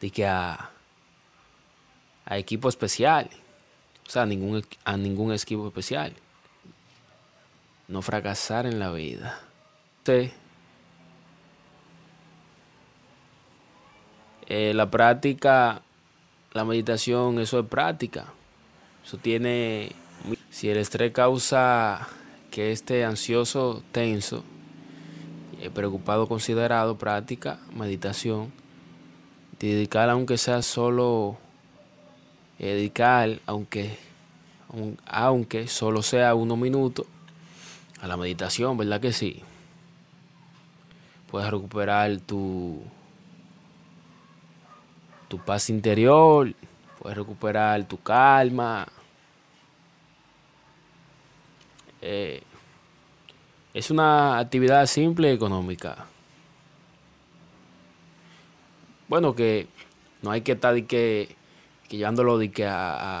De que a, a equipo especial. O sea, a ningún, a ningún equipo especial. No fracasar en la vida. Sí. Eh, la práctica, la meditación, eso es práctica. Eso tiene. Si el estrés causa que esté ansioso, tenso, eh, preocupado, considerado, práctica, meditación, dedicar aunque sea solo dedicar, aunque, aunque solo sea unos minutos, a la meditación, ¿verdad que sí? Puedes recuperar tu, tu paz interior, puedes recuperar tu calma. Eh, es una actividad simple y económica. Bueno, que no hay que estar de que que llevándolo de que a, a